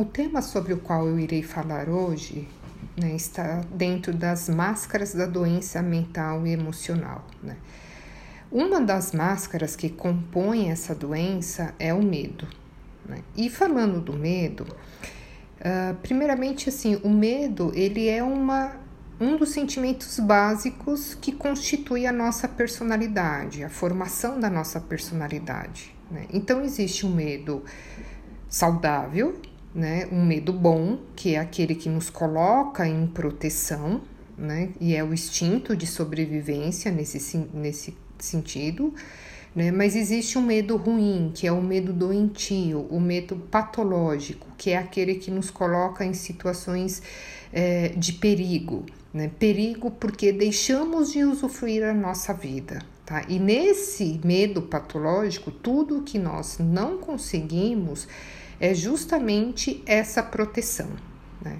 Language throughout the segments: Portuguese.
o tema sobre o qual eu irei falar hoje né, está dentro das máscaras da doença mental e emocional. Né? Uma das máscaras que compõe essa doença é o medo. Né? E falando do medo, uh, primeiramente assim, o medo ele é uma um dos sentimentos básicos que constitui a nossa personalidade, a formação da nossa personalidade. Né? Então existe um medo saudável, né? Um medo bom, que é aquele que nos coloca em proteção, né? E é o instinto de sobrevivência nesse, nesse sentido. Né? Mas existe um medo ruim, que é o medo doentio, o medo patológico, que é aquele que nos coloca em situações é, de perigo. Né? Perigo porque deixamos de usufruir a nossa vida. Tá? E nesse medo patológico, tudo que nós não conseguimos é justamente essa proteção. Né?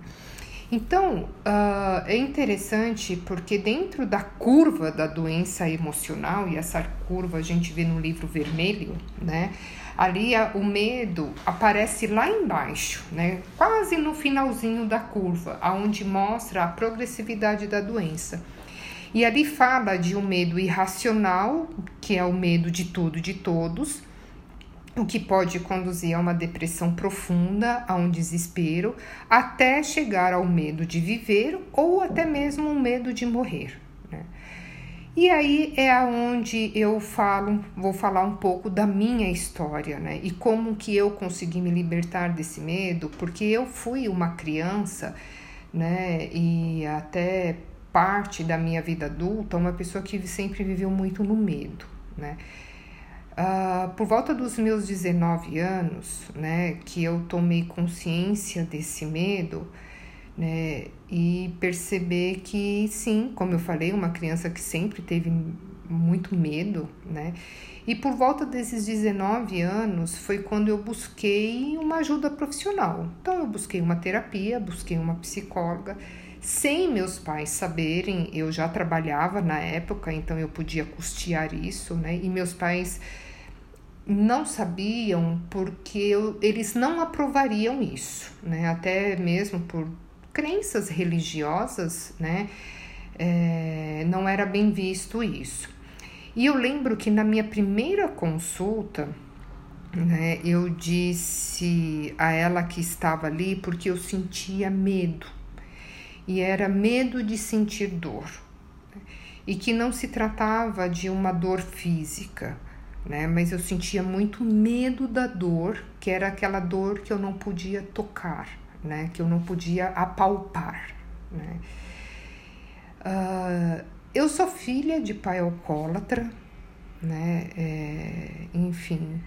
Então, uh, é interessante porque dentro da curva da doença emocional, e essa curva a gente vê no livro vermelho, né? Ali a, o medo aparece lá embaixo, né? Quase no finalzinho da curva, aonde mostra a progressividade da doença. E ali fala de um medo irracional, que é o medo de tudo de todos, o que pode conduzir a uma depressão profunda, a um desespero, até chegar ao medo de viver ou até mesmo um medo de morrer. Né? E aí é aonde eu falo, vou falar um pouco da minha história, né? E como que eu consegui me libertar desse medo, porque eu fui uma criança, né? E até parte da minha vida adulta, uma pessoa que sempre viveu muito no medo, né? Uh, por volta dos meus 19 anos, né, que eu tomei consciência desse medo, né, e perceber que sim, como eu falei, uma criança que sempre teve muito medo, né, e por volta desses 19 anos foi quando eu busquei uma ajuda profissional. Então eu busquei uma terapia, busquei uma psicóloga, sem meus pais saberem, eu já trabalhava na época, então eu podia custear isso, né, e meus pais não sabiam porque eles não aprovariam isso, né? Até mesmo por crenças religiosas, né? É, não era bem visto isso. E eu lembro que na minha primeira consulta, né, eu disse a ela que estava ali porque eu sentia medo. E era medo de sentir dor. E que não se tratava de uma dor física, né? Mas eu sentia muito medo da dor, que era aquela dor que eu não podia tocar, né? Que eu não podia apalpar, né? Uh, eu sou filha de pai alcoólatra, né? É, enfim,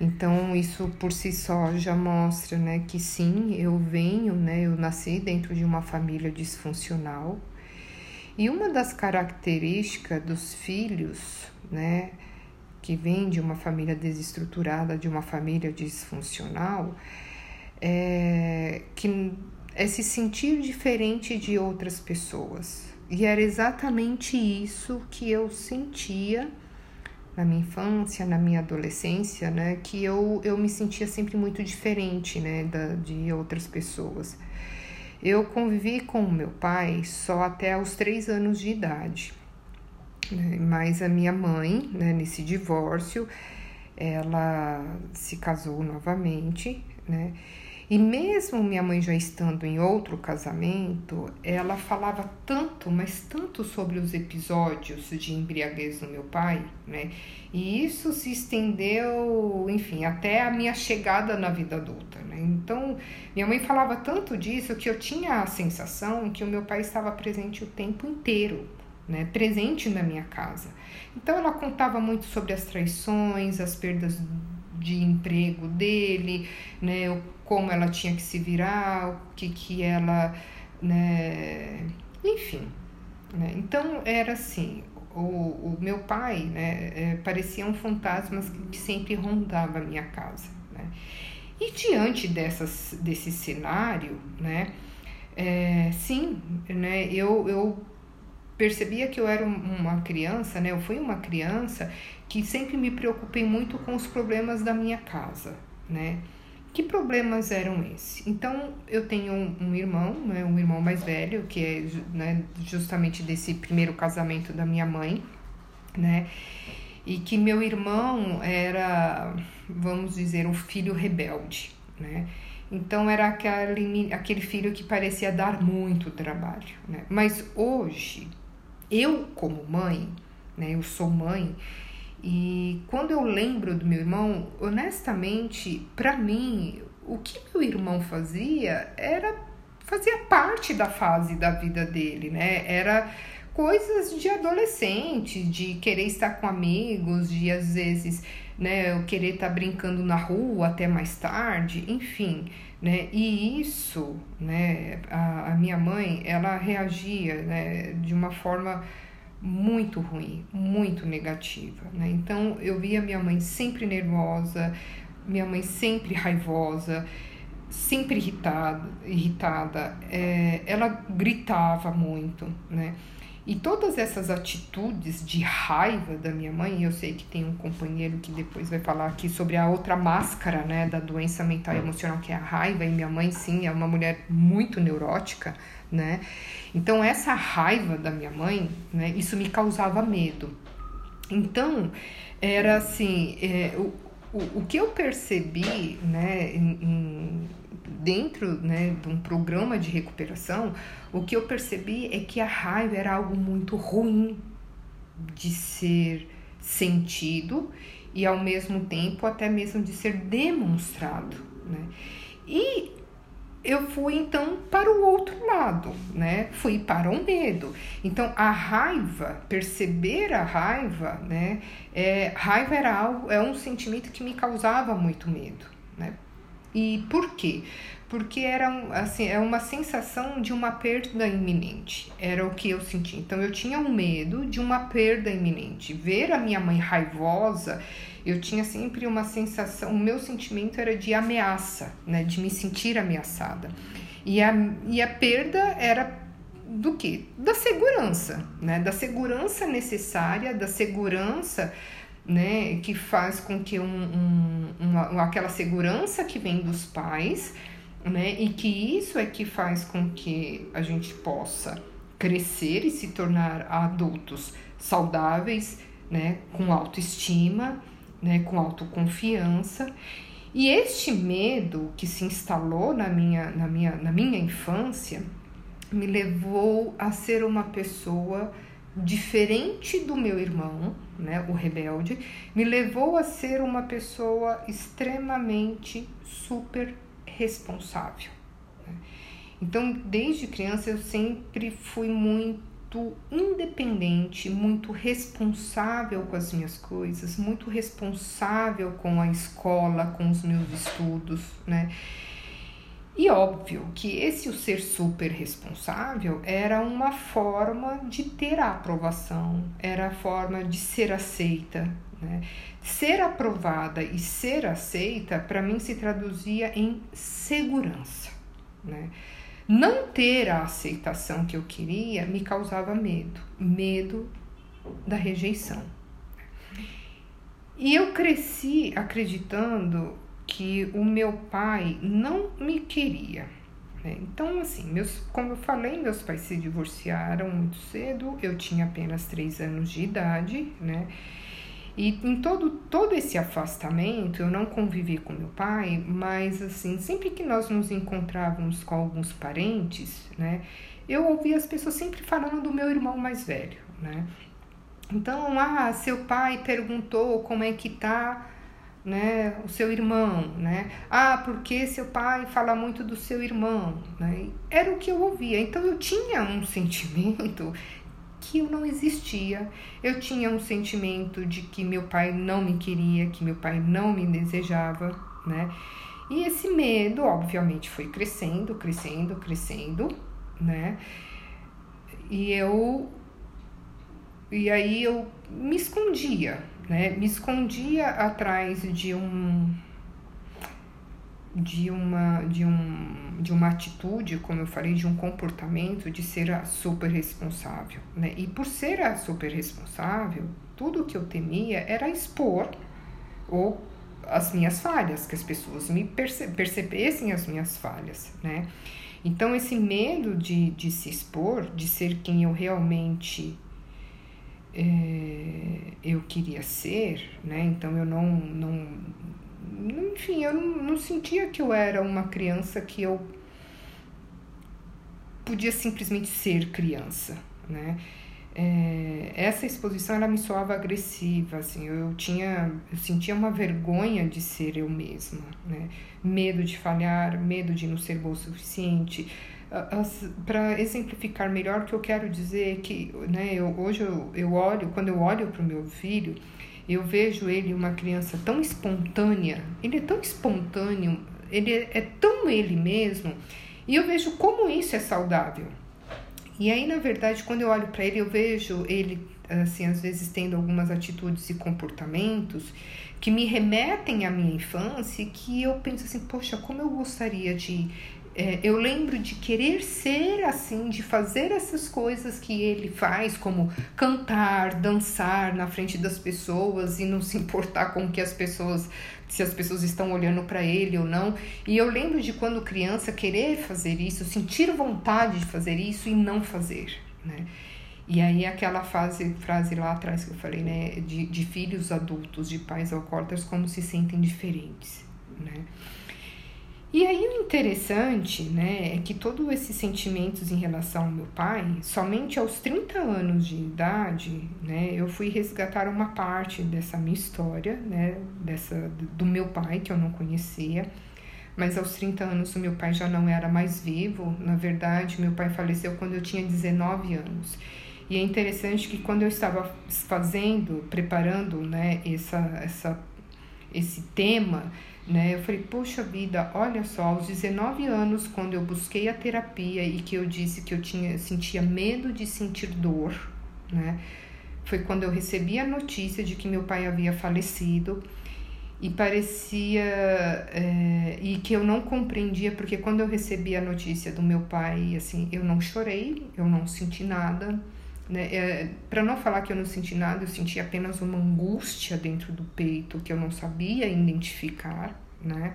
então isso por si só já mostra, né, que sim, eu venho, né, eu nasci dentro de uma família disfuncional. E uma das características dos filhos, né, que vem de uma família desestruturada, de uma família disfuncional, é, que é se sentir diferente de outras pessoas. E era exatamente isso que eu sentia na minha infância, na minha adolescência, né? Que eu, eu me sentia sempre muito diferente, né? Da, de outras pessoas. Eu convivi com o meu pai só até os três anos de idade. Né? Mas a minha mãe, né, nesse divórcio, ela se casou novamente, né? E mesmo minha mãe já estando em outro casamento, ela falava tanto, mas tanto sobre os episódios de embriaguez do meu pai, né? E isso se estendeu, enfim, até a minha chegada na vida adulta, né? Então, minha mãe falava tanto disso que eu tinha a sensação que o meu pai estava presente o tempo inteiro, né, presente na minha casa. Então ela contava muito sobre as traições, as perdas de emprego dele, né, como ela tinha que se virar, o que que ela, né, enfim. Né, então era assim, o, o meu pai, né, é, pareciam fantasmas que, que sempre rondava a minha casa, né. E diante dessas, desse cenário, né, é, sim, né, eu, eu percebia que eu era uma criança, né? Eu fui uma criança que sempre me preocupei muito com os problemas da minha casa, né? Que problemas eram esses? Então, eu tenho um, irmão, né, um irmão mais velho, que é né, justamente desse primeiro casamento da minha mãe, né? E que meu irmão era, vamos dizer, um filho rebelde, né? Então era aquele, aquele filho que parecia dar muito trabalho, né? Mas hoje, eu como mãe, né? Eu sou mãe, e quando eu lembro do meu irmão, honestamente, para mim, o que meu irmão fazia era fazia parte da fase da vida dele, né? Era coisas de adolescente, de querer estar com amigos, de às vezes, né, eu querer estar brincando na rua até mais tarde, enfim, né? E isso, né, a, a minha mãe, ela reagia, né, de uma forma muito ruim, muito negativa, né? Então eu via minha mãe sempre nervosa, minha mãe sempre raivosa, sempre irritada, irritada. É, ela gritava muito, né? E todas essas atitudes de raiva da minha mãe, eu sei que tem um companheiro que depois vai falar aqui sobre a outra máscara, né, da doença mental e emocional, que é a raiva, e minha mãe, sim, é uma mulher muito neurótica, né? Então, essa raiva da minha mãe, né, isso me causava medo. Então, era assim, é, o, o, o que eu percebi, né, em, em dentro né, de um programa de recuperação, o que eu percebi é que a raiva era algo muito ruim de ser sentido e ao mesmo tempo até mesmo de ser demonstrado, né? E eu fui então para o outro lado, né? Fui para o medo. Então a raiva, perceber a raiva, né? É, raiva era algo, é um sentimento que me causava muito medo, né? E por quê? Porque era assim, é uma sensação de uma perda iminente. Era o que eu senti. Então eu tinha um medo de uma perda iminente. Ver a minha mãe raivosa, eu tinha sempre uma sensação, o meu sentimento era de ameaça, né, de me sentir ameaçada. E a, e a perda era do que? Da segurança, né? Da segurança necessária, da segurança né, que faz com que um, um, uma, aquela segurança que vem dos pais, né, e que isso é que faz com que a gente possa crescer e se tornar adultos saudáveis, né, com autoestima, né, com autoconfiança. E este medo que se instalou na minha, na minha, na minha infância me levou a ser uma pessoa diferente do meu irmão, né, o rebelde, me levou a ser uma pessoa extremamente super responsável. Né? Então, desde criança eu sempre fui muito independente, muito responsável com as minhas coisas, muito responsável com a escola, com os meus estudos, né? E óbvio que esse o ser super responsável era uma forma de ter a aprovação, era a forma de ser aceita. Né? Ser aprovada e ser aceita, para mim, se traduzia em segurança. Né? Não ter a aceitação que eu queria me causava medo, medo da rejeição. E eu cresci acreditando que o meu pai não me queria. Né? Então, assim, meus, como eu falei, meus pais se divorciaram muito cedo, eu tinha apenas três anos de idade, né? E em todo, todo esse afastamento, eu não convivi com meu pai, mas assim, sempre que nós nos encontrávamos com alguns parentes, né, eu ouvia as pessoas sempre falando do meu irmão mais velho, né? Então, ah, seu pai perguntou como é que tá né, o seu irmão, né? Ah, porque seu pai fala muito do seu irmão, né? Era o que eu ouvia. Então eu tinha um sentimento que eu não existia. Eu tinha um sentimento de que meu pai não me queria, que meu pai não me desejava, né? E esse medo, obviamente, foi crescendo, crescendo, crescendo, né? E eu e aí eu me escondia, né? Me escondia atrás de um de uma de um de uma atitude, como eu falei, de um comportamento de ser a super responsável, né? E por ser a super responsável, tudo que eu temia era expor ou as minhas falhas, que as pessoas me perce percebessem as minhas falhas, né? Então, esse medo de, de se expor, de ser quem eu realmente é, eu queria ser, né? Então, eu não, não enfim, eu não, não sentia que eu era uma criança que eu podia simplesmente ser criança, né? É, essa exposição ela me soava agressiva, assim, eu tinha, eu sentia uma vergonha de ser eu mesma, né? Medo de falhar, medo de não ser boa o suficiente. Para exemplificar melhor, o que eu quero dizer é que, né, eu, hoje eu, eu olho, quando eu olho para o meu filho, eu vejo ele uma criança tão espontânea, ele é tão espontâneo, ele é, é tão ele mesmo, e eu vejo como isso é saudável. E aí, na verdade, quando eu olho para ele, eu vejo ele, assim, às vezes tendo algumas atitudes e comportamentos que me remetem à minha infância que eu penso assim, poxa, como eu gostaria de é, eu lembro de querer ser assim, de fazer essas coisas que ele faz, como cantar, dançar na frente das pessoas e não se importar com que as pessoas, se as pessoas estão olhando para ele ou não. E eu lembro de quando criança querer fazer isso, sentir vontade de fazer isso e não fazer, né? E aí aquela frase, frase lá atrás que eu falei, né, de, de filhos adultos, de pais alcoólatras, como se sentem diferentes, né? E aí o interessante, né, é que todos esses sentimentos em relação ao meu pai, somente aos 30 anos de idade, né, eu fui resgatar uma parte dessa minha história, né, dessa do meu pai que eu não conhecia. Mas aos 30 anos o meu pai já não era mais vivo. Na verdade, meu pai faleceu quando eu tinha 19 anos. E é interessante que quando eu estava fazendo, preparando, né, essa, essa esse tema, né? Eu falei, poxa vida, olha só, aos 19 anos, quando eu busquei a terapia e que eu disse que eu tinha sentia medo de sentir dor, né? Foi quando eu recebi a notícia de que meu pai havia falecido e parecia é, e que eu não compreendia porque quando eu recebi a notícia do meu pai assim eu não chorei eu não senti nada né? É, Para não falar que eu não senti nada, eu senti apenas uma angústia dentro do peito que eu não sabia identificar, né?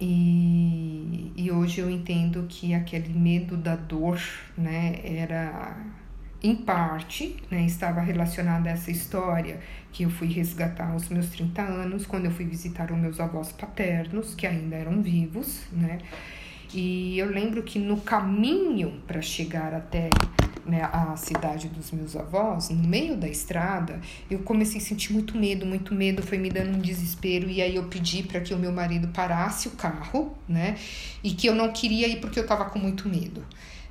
E, e hoje eu entendo que aquele medo da dor, né, era em parte, né, estava relacionado a essa história que eu fui resgatar aos meus 30 anos, quando eu fui visitar os meus avós paternos, que ainda eram vivos, né? E eu lembro que no caminho para chegar até né, a cidade dos meus avós, no meio da estrada, eu comecei a sentir muito medo, muito medo, foi me dando um desespero. E aí eu pedi para que o meu marido parasse o carro, né? E que eu não queria ir porque eu estava com muito medo.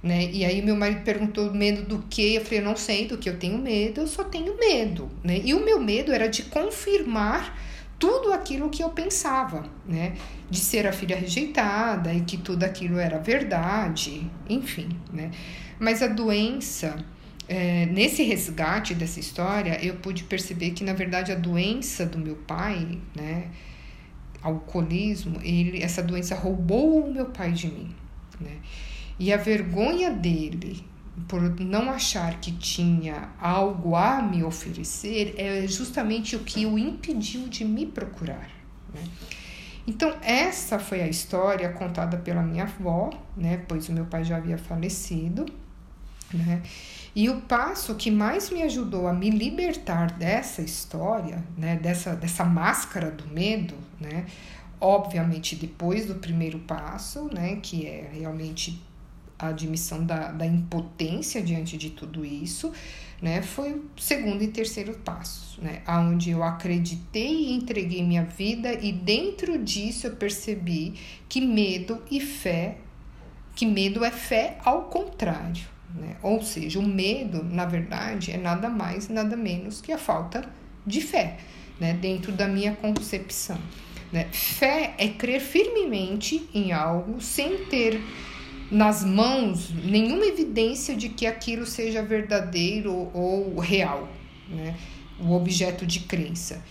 Né? E aí meu marido perguntou medo do que? Eu falei, eu não sei do que eu tenho medo, eu só tenho medo, né? E o meu medo era de confirmar tudo aquilo que eu pensava, né? De ser a filha rejeitada e que tudo aquilo era verdade, enfim, né? Mas a doença, é, nesse resgate dessa história, eu pude perceber que, na verdade, a doença do meu pai, né? Alcoolismo, ele, essa doença roubou o meu pai de mim, né? E a vergonha dele por não achar que tinha algo a me oferecer, é justamente o que o impediu de me procurar. Né? Então, essa foi a história contada pela minha avó, né? pois o meu pai já havia falecido. Né? E o passo que mais me ajudou a me libertar dessa história, né? dessa, dessa máscara do medo, né? obviamente depois do primeiro passo, né? que é realmente a admissão da, da impotência diante de tudo isso, né, foi o segundo e terceiro passo, né, aonde eu acreditei e entreguei minha vida e dentro disso eu percebi que medo e fé, que medo é fé ao contrário, né, ou seja, o medo, na verdade, é nada mais, nada menos que a falta de fé, né, dentro da minha concepção. Né. Fé é crer firmemente em algo sem ter nas mãos nenhuma evidência de que aquilo seja verdadeiro ou real, né? o objeto de crença.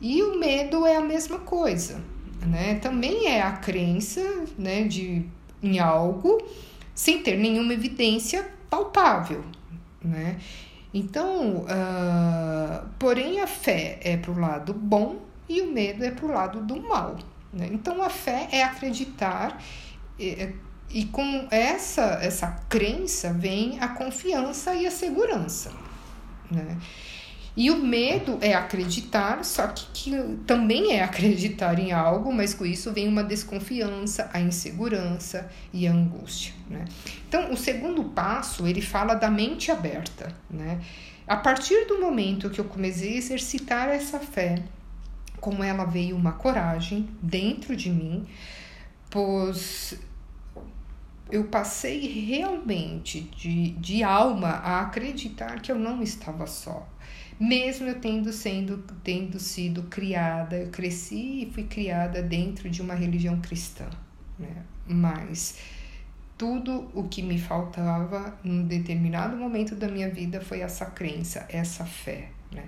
E o medo é a mesma coisa, né? Também é a crença, né, de em algo sem ter nenhuma evidência palpável, né? Então, uh, porém a fé é para o lado bom, e o medo é para o lado do mal. Né? Então a fé é acreditar e, e com essa, essa crença vem a confiança e a segurança. Né? E o medo é acreditar, só que, que também é acreditar em algo, mas com isso vem uma desconfiança, a insegurança e a angústia. Né? Então, o segundo passo, ele fala da mente aberta. Né? A partir do momento que eu comecei a exercitar essa fé, como ela veio uma coragem dentro de mim, pois eu passei realmente de, de alma a acreditar que eu não estava só mesmo eu tendo, sendo, tendo sido criada, eu cresci e fui criada dentro de uma religião cristã, né? Mas tudo o que me faltava em determinado momento da minha vida foi essa crença, essa fé, né?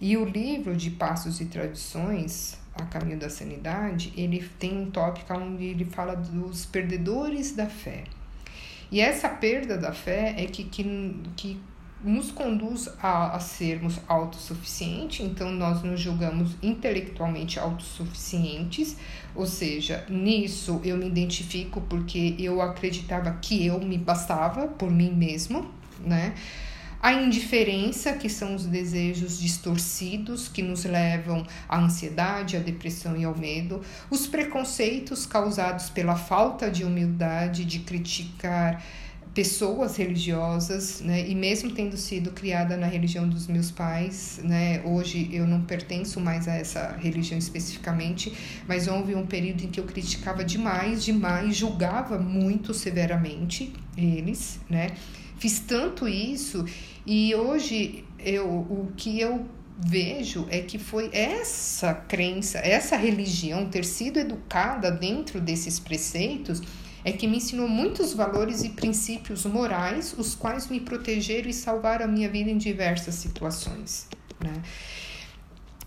E o livro de Passos e Tradições, A Caminho da Sanidade, ele tem um tópico onde ele fala dos perdedores da fé. E essa perda da fé é que, que, que nos conduz a, a sermos autossuficientes, então nós nos julgamos intelectualmente autossuficientes, ou seja, nisso eu me identifico porque eu acreditava que eu me bastava por mim mesmo, né? A indiferença, que são os desejos distorcidos que nos levam à ansiedade, à depressão e ao medo, os preconceitos causados pela falta de humildade, de criticar pessoas religiosas, né? E mesmo tendo sido criada na religião dos meus pais, né? Hoje eu não pertenço mais a essa religião especificamente, mas houve um período em que eu criticava demais, demais, julgava muito severamente eles, né? Fiz tanto isso e hoje eu o que eu vejo é que foi essa crença, essa religião ter sido educada dentro desses preceitos é que me ensinou muitos valores e princípios morais, os quais me protegeram e salvaram a minha vida em diversas situações. Né?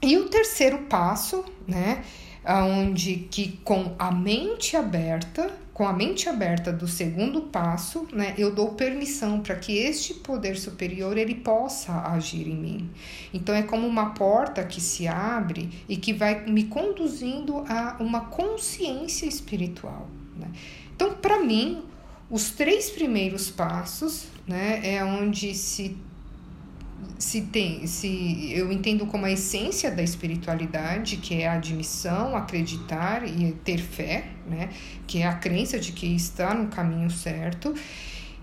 E o terceiro passo, né, onde que com a mente aberta, com a mente aberta do segundo passo, né, eu dou permissão para que este poder superior ele possa agir em mim. Então é como uma porta que se abre e que vai me conduzindo a uma consciência espiritual. Né? Então, para mim, os três primeiros passos, né, é onde se se tem, se eu entendo como a essência da espiritualidade, que é a admissão, acreditar e ter fé, né, que é a crença de que está no caminho certo.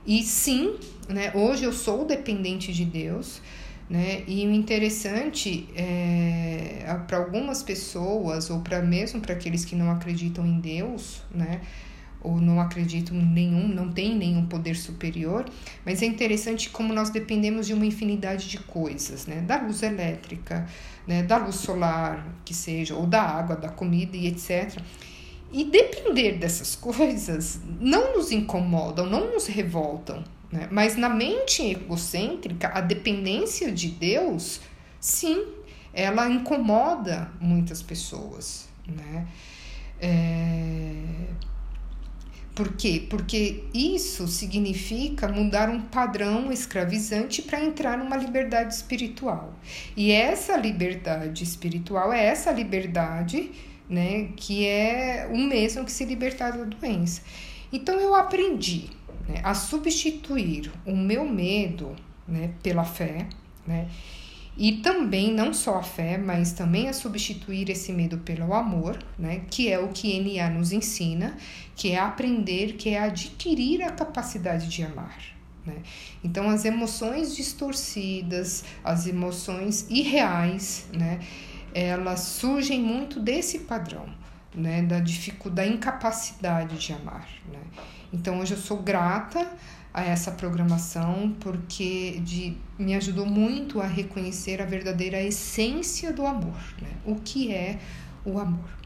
E sim, né, hoje eu sou dependente de Deus, né? E o interessante é para algumas pessoas ou para mesmo para aqueles que não acreditam em Deus, né? Ou não acredito em nenhum, não tem nenhum poder superior, mas é interessante como nós dependemos de uma infinidade de coisas, né? Da luz elétrica, né? da luz solar, que seja, ou da água, da comida e etc. E depender dessas coisas não nos incomodam, não nos revoltam, né? Mas na mente egocêntrica, a dependência de Deus, sim, ela incomoda muitas pessoas, né? É por quê? Porque isso significa mudar um padrão escravizante para entrar numa liberdade espiritual. E essa liberdade espiritual é essa liberdade, né, que é o mesmo que se libertar da doença. Então eu aprendi né, a substituir o meu medo, né, pela fé, né? E também, não só a fé, mas também a substituir esse medo pelo amor, né? Que é o que NA nos ensina, que é aprender, que é adquirir a capacidade de amar. Né? Então, as emoções distorcidas, as emoções irreais, né? Elas surgem muito desse padrão, né? Da dificuldade, da incapacidade de amar, né? Então, hoje eu sou grata a essa programação porque de, me ajudou muito a reconhecer a verdadeira essência do amor, né? o que é o amor.